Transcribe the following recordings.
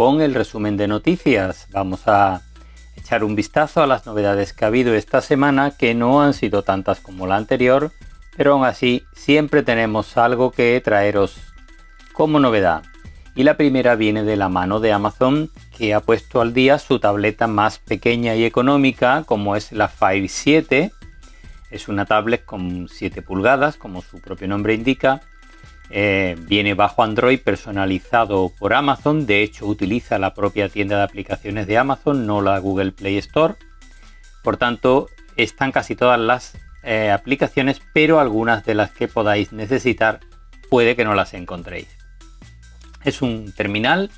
con el resumen de noticias. Vamos a echar un vistazo a las novedades que ha habido esta semana, que no han sido tantas como la anterior, pero aún así siempre tenemos algo que traeros como novedad. Y la primera viene de la mano de Amazon, que ha puesto al día su tableta más pequeña y económica, como es la Fire 7. Es una tablet con 7 pulgadas, como su propio nombre indica, eh, viene bajo Android personalizado por Amazon, de hecho utiliza la propia tienda de aplicaciones de Amazon, no la Google Play Store. Por tanto, están casi todas las eh, aplicaciones, pero algunas de las que podáis necesitar puede que no las encontréis. Es un terminal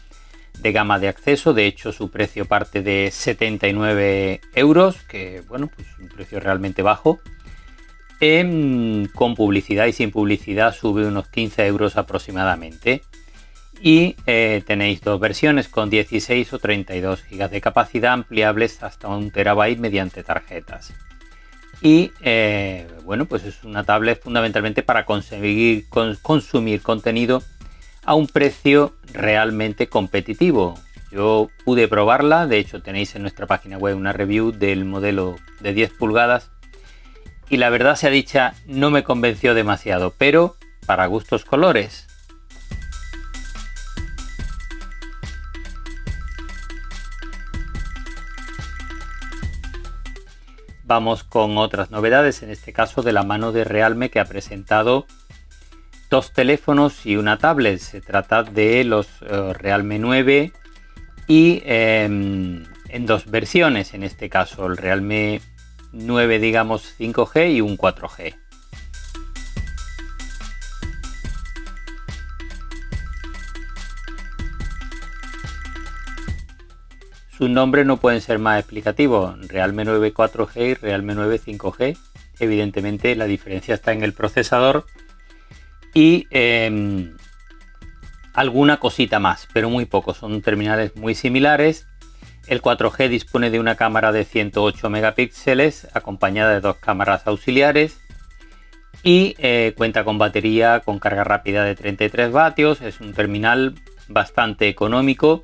de gama de acceso, de hecho su precio parte de 79 euros, que bueno, pues un precio realmente bajo con publicidad y sin publicidad sube unos 15 euros aproximadamente. Y eh, tenéis dos versiones con 16 o 32 GB de capacidad ampliables hasta un terabyte mediante tarjetas. Y eh, bueno, pues es una tablet fundamentalmente para conseguir consumir contenido a un precio realmente competitivo. Yo pude probarla, de hecho tenéis en nuestra página web una review del modelo de 10 pulgadas y la verdad sea dicha no me convenció demasiado, pero para gustos colores. Vamos con otras novedades, en este caso de la mano de Realme que ha presentado dos teléfonos y una tablet. Se trata de los eh, Realme 9 y em, en dos versiones, en este caso el Realme 9 digamos 5G y un 4G. Sus nombres no pueden ser más explicativos. Realme 9 4G y Realme 9 5G. Evidentemente la diferencia está en el procesador y em, alguna cosita más, pero muy poco. Son terminales muy similares el 4G dispone de una cámara de 108 megapíxeles acompañada de dos cámaras auxiliares y eh, cuenta con batería con carga rápida de 33 vatios. Es un terminal bastante económico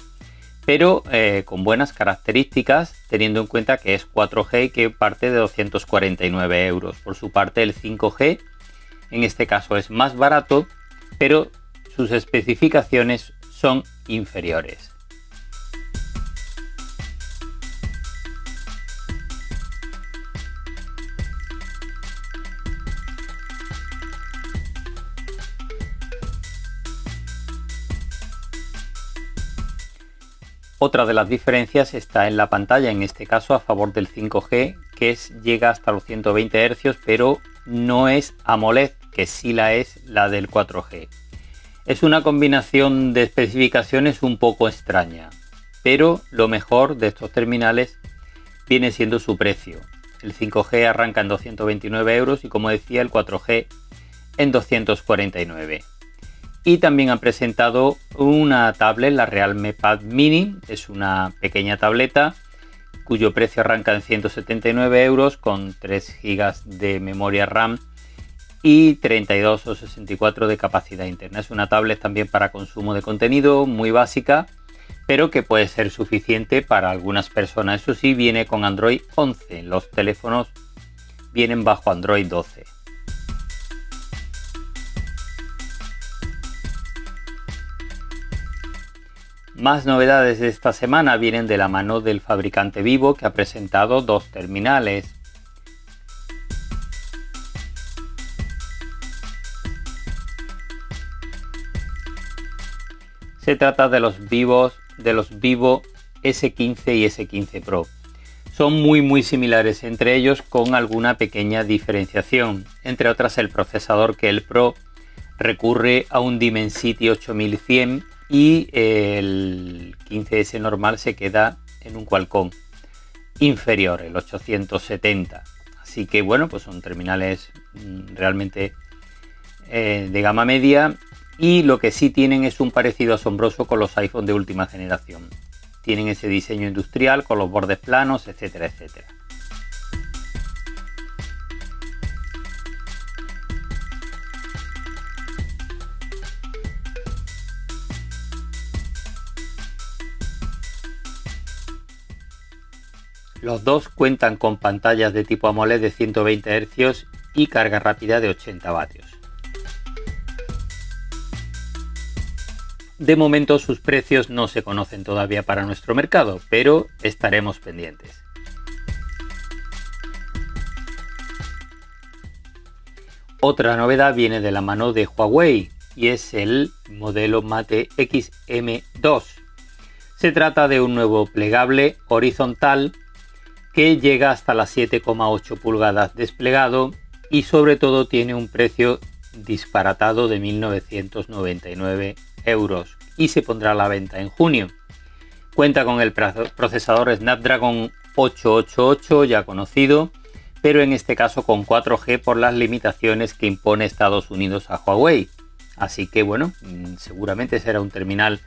pero eh, con buenas características teniendo en cuenta que es 4G y que parte de 249 euros. Por su parte el 5G en este caso es más barato pero sus especificaciones son inferiores. Otra de las diferencias está en la pantalla, en este caso a favor del 5G, que llega hasta los 120 Hz, pero no es AMOLED, que sí la es la del 4G. Es una combinación de especificaciones un poco extraña, pero lo mejor de estos terminales viene siendo su precio. El 5G arranca en 229 euros y como decía el 4G en 249 y también han presentado una tablet, la Realme Pad Mini, es una pequeña tableta cuyo precio arranca en 179 euros con 3 GB de memoria RAM y 32 o 64 de capacidad interna. Es una tablet también para consumo de contenido muy básica, pero que puede ser suficiente para algunas personas. Eso sí, viene con Android 11. Los teléfonos vienen bajo Android 12. Más novedades de esta semana vienen de la mano del fabricante Vivo que ha presentado dos terminales. Se trata de los vivos de los Vivo S15 y S15 Pro. Son muy muy similares entre ellos con alguna pequeña diferenciación, entre otras el procesador que el Pro recurre a un Dimensity 8100 y el 15S normal se queda en un Qualcomm inferior, el 870. Así que bueno, pues son terminales mm, realmente eh, de gama media y lo que sí tienen es un parecido asombroso con los iPhone de última generación. Tienen ese diseño industrial con los bordes planos, etcétera, etcétera. Los dos cuentan con pantallas de tipo AMOLED de 120 Hz y carga rápida de 80 vatios. De momento sus precios no se conocen todavía para nuestro mercado, pero estaremos pendientes. Otra novedad viene de la mano de Huawei y es el modelo Mate XM2. Se trata de un nuevo plegable horizontal que llega hasta las 7,8 pulgadas desplegado y sobre todo tiene un precio disparatado de 1999 euros y se pondrá a la venta en junio. Cuenta con el procesador Snapdragon 888 ya conocido, pero en este caso con 4G por las limitaciones que impone Estados Unidos a Huawei. Así que bueno, mm, seguramente será un terminal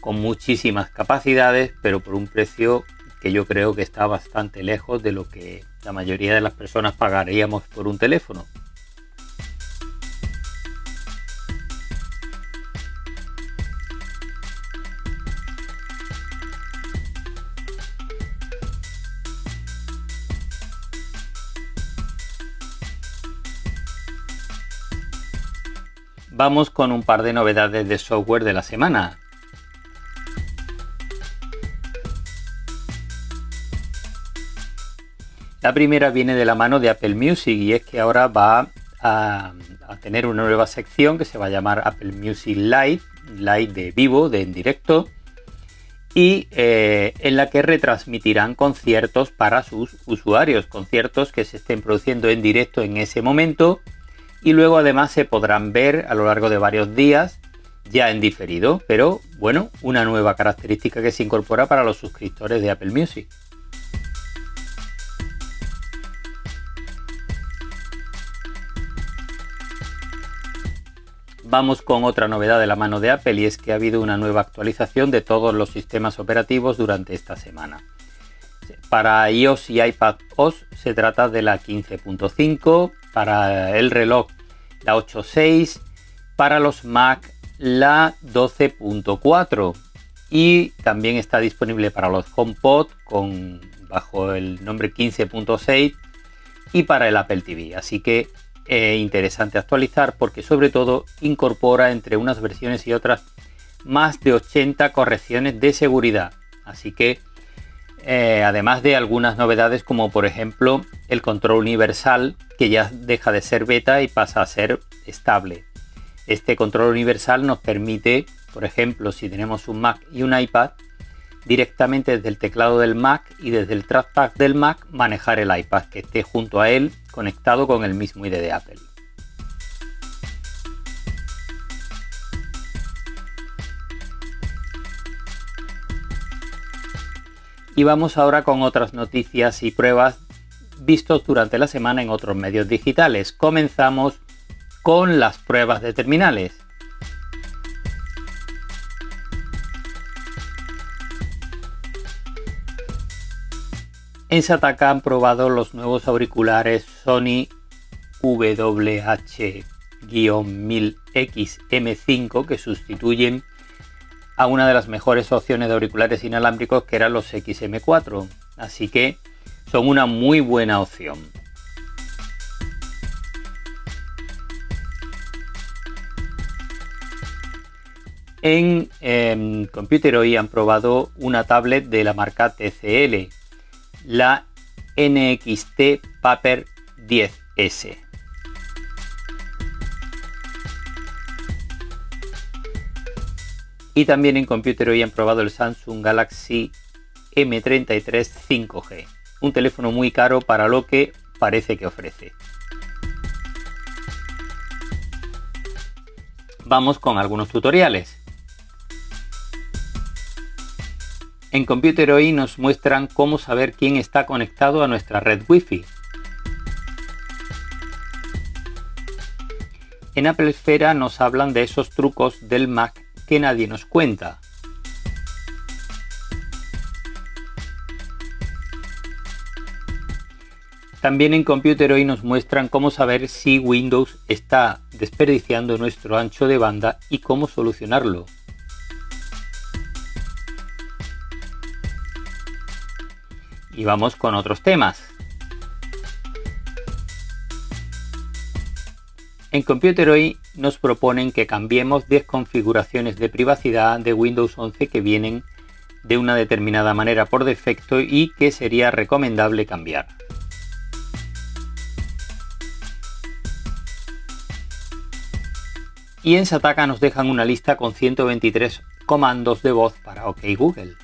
con muchísimas capacidades, pero por un precio que yo creo que está bastante lejos de lo que la mayoría de las personas pagaríamos por un teléfono. Vamos con un par de novedades de software de la semana. La primera viene de la mano de Apple Music y es que ahora va a, tener una nueva sección que se va a llamar Apple Music Live, live de vivo, de en directo, y eh, en la que retransmitirán conciertos para sus usuarios, conciertos que se estén produciendo en directo en ese momento y luego además se podrán ver a lo largo de varios días ya en diferido, pero bueno, una nueva característica que se incorpora para los suscriptores de Apple Music. Vamos con otra novedad de la mano de Apple y es que ha habido una nueva actualización de todos los sistemas operativos durante esta semana. Para iOS y iPad OS se trata de la 15.5, para el reloj la 8.6, para los Mac la 12.4 y también está disponible para los HomePod con bajo el nombre 15.6 y para el Apple TV. Así que interesante actualizar porque sobre todo incorpora entre unas versiones y otras más de 80 correcciones de seguridad. Así que eh, además de algunas novedades como por ejemplo el control universal que ya deja de ser beta y pasa a ser estable. Este control universal nos permite, por ejemplo, si tenemos un Mac y un iPad, directamente desde el teclado del Mac y desde el trackpad del Mac manejar el iPad que esté junto a él conectado con el mismo ID de Apple. Y vamos ahora con otras noticias y pruebas vistos durante la semana en otros medios digitales. Comenzamos con las pruebas de terminales. En Sataka han probado los nuevos auriculares Sony WH-1000X-M5 que sustituyen a una de las mejores opciones de auriculares inalámbricos que eran los XM4. Así que son una muy buena opción. En em, Computer hoy han probado una tablet de la marca TCL la NXT Paper 10S. Y también en computer hoy han probado el Samsung Galaxy M33 5G, un teléfono muy caro para lo que parece que ofrece. Vamos con algunos tutoriales. En Computer hoy nos muestran cómo saber quién está conectado a nuestra red Wi-Fi. En Apple Esfera nos hablan de esos trucos del Mac que nadie nos cuenta. También en Computer hoy nos muestran cómo saber si Windows está desperdiciando nuestro ancho de banda y cómo solucionarlo. Y vamos con otros temas. En Computer hoy nos proponen que cambiemos 10 configuraciones de privacidad de Windows 11 que vienen de una determinada manera por defecto y que sería recomendable cambiar. Y en Sataka nos dejan una lista con 123 comandos de voz para OK Google.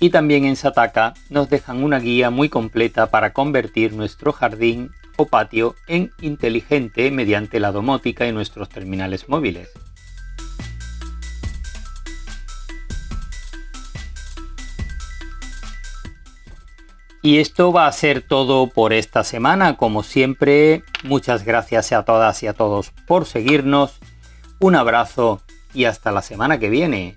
Y también en Sataka nos dejan una guía muy completa para convertir nuestro jardín o patio en inteligente mediante la domótica y nuestros terminales móviles. Y esto va a ser todo por esta semana. Como siempre, muchas gracias a todas y a todos por seguirnos. Un abrazo y hasta la semana que viene.